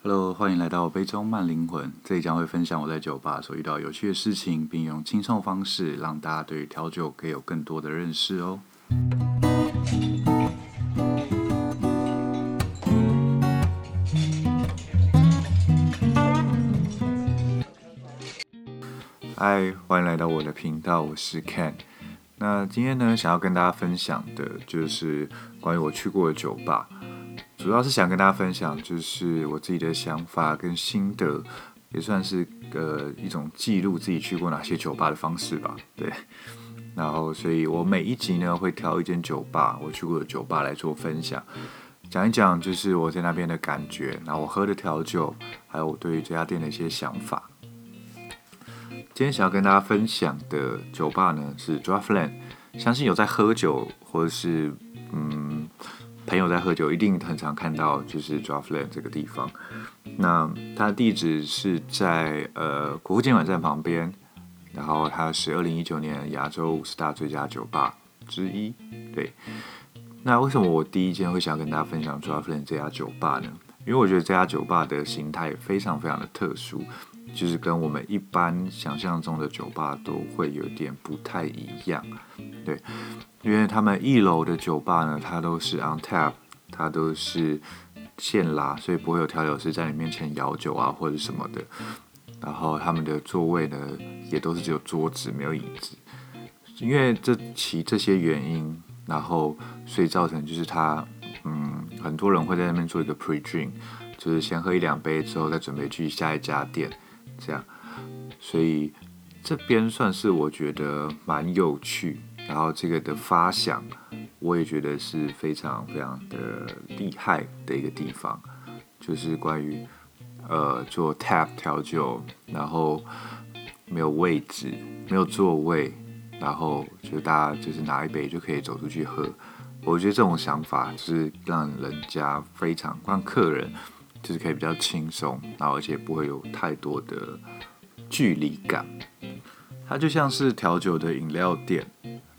Hello，欢迎来到杯中慢灵魂。这里将会分享我在酒吧所遇到有趣的事情，并用轻松方式让大家对于调酒可以有更多的认识哦。嗨，欢迎来到我的频道，我是 Ken。那今天呢，想要跟大家分享的就是关于我去过的酒吧。主要是想跟大家分享，就是我自己的想法跟心得，也算是呃一种记录自己去过哪些酒吧的方式吧。对，然后所以我每一集呢会挑一间酒吧，我去过的酒吧来做分享，讲一讲就是我在那边的感觉，然后我喝的调酒，还有我对于这家店的一些想法。今天想要跟大家分享的酒吧呢是 Draftland，相信有在喝酒或者是。朋友在喝酒，一定很常看到就是 Draftland 这个地方。那它的地址是在呃国父纪念馆站旁边，然后它是二零一九年亚洲五十大最佳酒吧之一。对，那为什么我第一间会想跟大家分享 Draftland 这家酒吧呢？因为我觉得这家酒吧的形态非常非常的特殊，就是跟我们一般想象中的酒吧都会有点不太一样。对。因为他们一楼的酒吧呢，它都是 on tap，它都是现拉，所以不会有调酒师在你面前摇酒啊或者什么的。然后他们的座位呢，也都是只有桌子没有椅子。因为这其这些原因，然后所以造成就是他，嗯，很多人会在那边做一个 pre drink，就是先喝一两杯之后再准备去下一家店，这样。所以这边算是我觉得蛮有趣。然后这个的发想，我也觉得是非常非常的厉害的一个地方，就是关于呃做 tap 调酒，然后没有位置，没有座位，然后就大家就是拿一杯就可以走出去喝。我觉得这种想法是让人家非常让客人就是可以比较轻松，然后而且不会有太多的距离感。它就像是调酒的饮料店。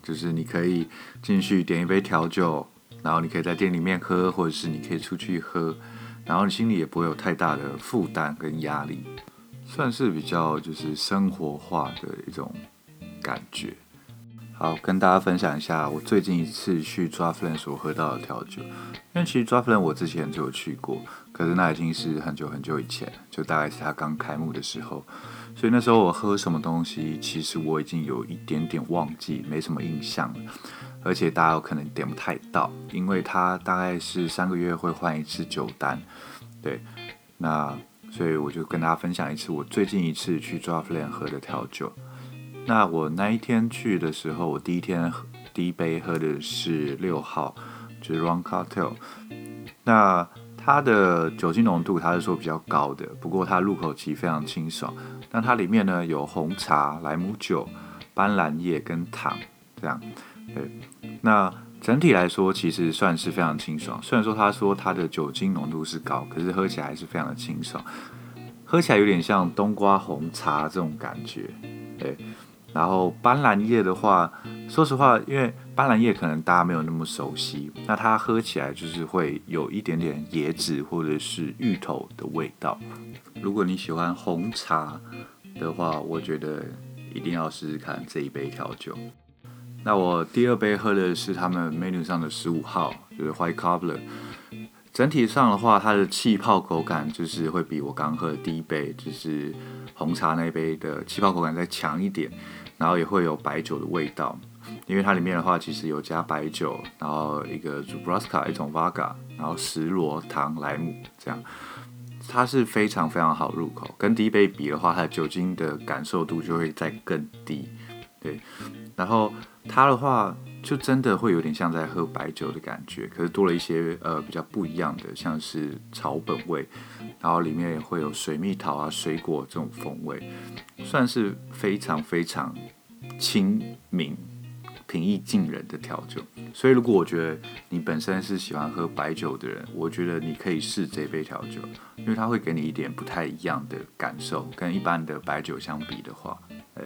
就是你可以进去点一杯调酒，然后你可以在店里面喝，或者是你可以出去喝，然后你心里也不会有太大的负担跟压力，算是比较就是生活化的一种感觉。好，跟大家分享一下我最近一次去 Draftland 所喝到的调酒，因为其实 Draftland 我之前就有去过，可是那已经是很久很久以前，就大概是他刚开幕的时候。所以那时候我喝什么东西，其实我已经有一点点忘记，没什么印象了。而且大家有可能点不太到，因为它大概是三个月会换一次酒单。对，那所以我就跟大家分享一次我最近一次去 Draftland 喝的调酒。那我那一天去的时候，我第一天第一杯喝的是六号，就是 Rum Cocktail。那它的酒精浓度，它是说比较高的，不过它入口其实非常清爽。那它里面呢有红茶、莱姆酒、斑斓叶跟糖，这样。对，那整体来说其实算是非常清爽。虽然说他说它的酒精浓度是高，可是喝起来还是非常的清爽，喝起来有点像冬瓜红茶这种感觉。对。然后斑斓叶的话，说实话，因为斑斓叶可能大家没有那么熟悉，那它喝起来就是会有一点点椰子或者是芋头的味道。如果你喜欢红茶的话，我觉得一定要试试看这一杯调酒。那我第二杯喝的是他们 menu 上的十五号，就是 White Cobbler。整体上的话，它的气泡口感就是会比我刚喝的第一杯，就是红茶那一杯的气泡口感再强一点，然后也会有白酒的味道，因为它里面的话其实有加白酒，然后一个 z u b r a s k a 一种 vaga，然后石螺糖莱姆这样，它是非常非常好入口，跟第一杯比的话，它的酒精的感受度就会再更低，对，然后它的话。就真的会有点像在喝白酒的感觉，可是多了一些呃比较不一样的，像是草本味，然后里面也会有水蜜桃啊、水果这种风味，算是非常非常亲民、平易近人的调酒。所以如果我觉得你本身是喜欢喝白酒的人，我觉得你可以试这杯调酒，因为它会给你一点不太一样的感受，跟一般的白酒相比的话，哎。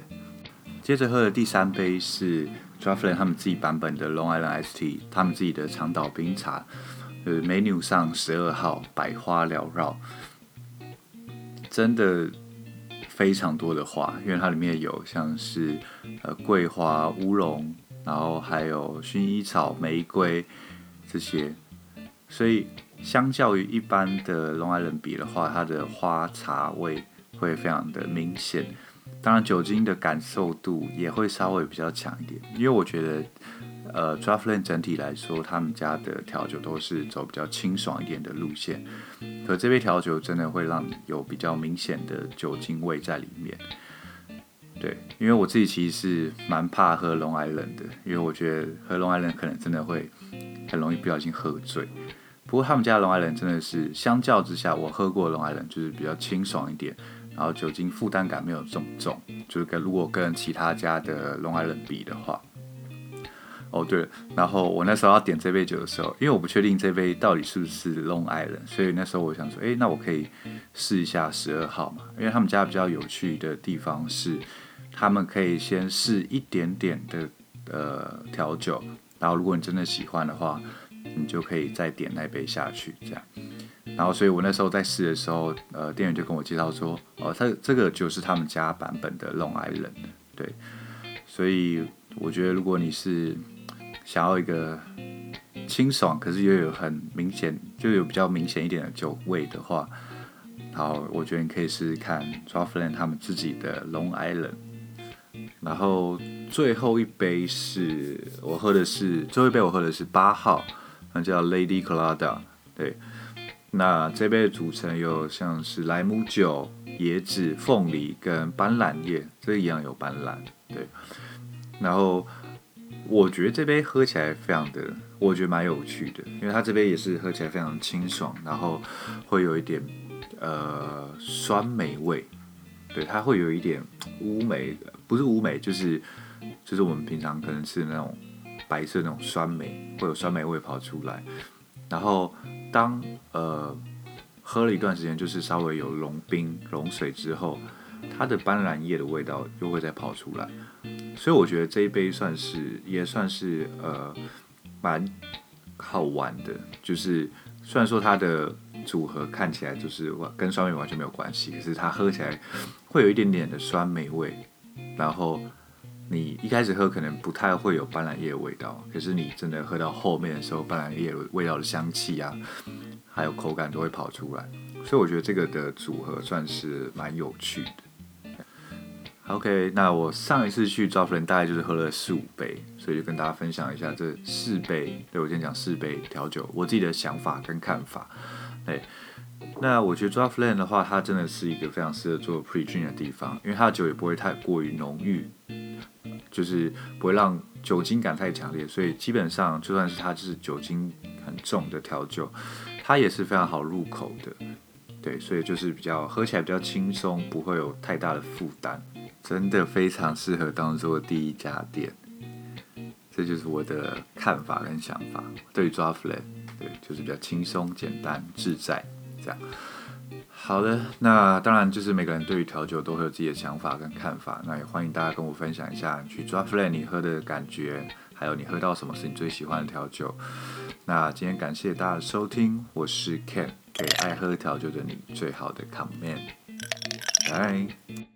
接着喝的第三杯是 Draftland 他们自己版本的 Long Island Iced Tea，他们自己的长岛冰茶，呃，menu 上十二号百花缭绕。真的非常多的花，因为它里面有像是呃桂花、乌龙，然后还有薰衣草、玫瑰这些，所以相较于一般的 Long Island 比的话，它的花茶味会非常的明显。当然，酒精的感受度也会稍微比较强一点，因为我觉得，呃，Draftland 整体来说，他们家的调酒都是走比较清爽一点的路线，可这杯调酒真的会让你有比较明显的酒精味在里面。对，因为我自己其实是蛮怕喝 Long Island 的，因为我觉得喝 Long Island 可能真的会很容易不小心喝醉。不过他们家的 Long Island 真的是相较之下，我喝过的 Long Island 就是比较清爽一点。然后酒精负担感没有这么重，就是跟如果跟其他家的 Long Island 比的话，哦对，然后我那时候要点这杯酒的时候，因为我不确定这杯到底是不是 Long Island，所以那时候我想说，哎，那我可以试一下十二号嘛，因为他们家比较有趣的地方是，他们可以先试一点点的呃调酒，然后如果你真的喜欢的话，你就可以再点那杯下去，这样。然后，所以我那时候在试的时候，呃，店员就跟我介绍说，哦，他这个就是他们家版本的 Long Island，对。所以我觉得，如果你是想要一个清爽，可是又有很明显，就有比较明显一点的酒味的话，好，我觉得你可以试试看 d r a f l a n 他们自己的 Long Island。然后最后一杯是我喝的是最后一杯，我喝的是八号，那叫 Lady Colada，对。那这杯的组成有像是莱姆酒、椰子、凤梨跟斑斓叶，这一样有斑斓，对。然后我觉得这杯喝起来非常的，我觉得蛮有趣的，因为它这杯也是喝起来非常清爽，然后会有一点呃酸梅味，对，它会有一点乌梅，不是乌梅，就是就是我们平常可能是那种白色那种酸梅，会有酸梅味跑出来。然后当呃喝了一段时间，就是稍微有融冰融水之后，它的斑斓叶的味道又会再跑出来，所以我觉得这一杯算是也算是呃蛮好玩的。就是虽然说它的组合看起来就是跟酸梅完全没有关系，可是它喝起来会有一点点的酸梅味，然后。你一开始喝可能不太会有斑斓叶的味道，可是你真的喝到后面的时候，斑斓叶味道的香气啊，还有口感都会跑出来，所以我觉得这个的组合算是蛮有趣的。OK，那我上一次去 Draftland 大概就是喝了四五杯，所以就跟大家分享一下这四杯，对，我先讲四杯调酒，我自己的想法跟看法。对，那我觉得 Draftland 的话，它真的是一个非常适合做 Pre Gin 的地方，因为它的酒也不会太过于浓郁。就是不会让酒精感太强烈，所以基本上就算是它就是酒精很重的调酒，它也是非常好入口的。对，所以就是比较喝起来比较轻松，不会有太大的负担，真的非常适合当做第一家店。这就是我的看法跟想法，对于 Draftland，对，就是比较轻松、简单、自在这样。好的，那当然就是每个人对于调酒都会有自己的想法跟看法，那也欢迎大家跟我分享一下去 d r o p f l a n 你喝的感觉，还有你喝到什么是你最喜欢的调酒。那今天感谢大家的收听，我是 Ken，给爱喝调酒的你最好的 comment，拜。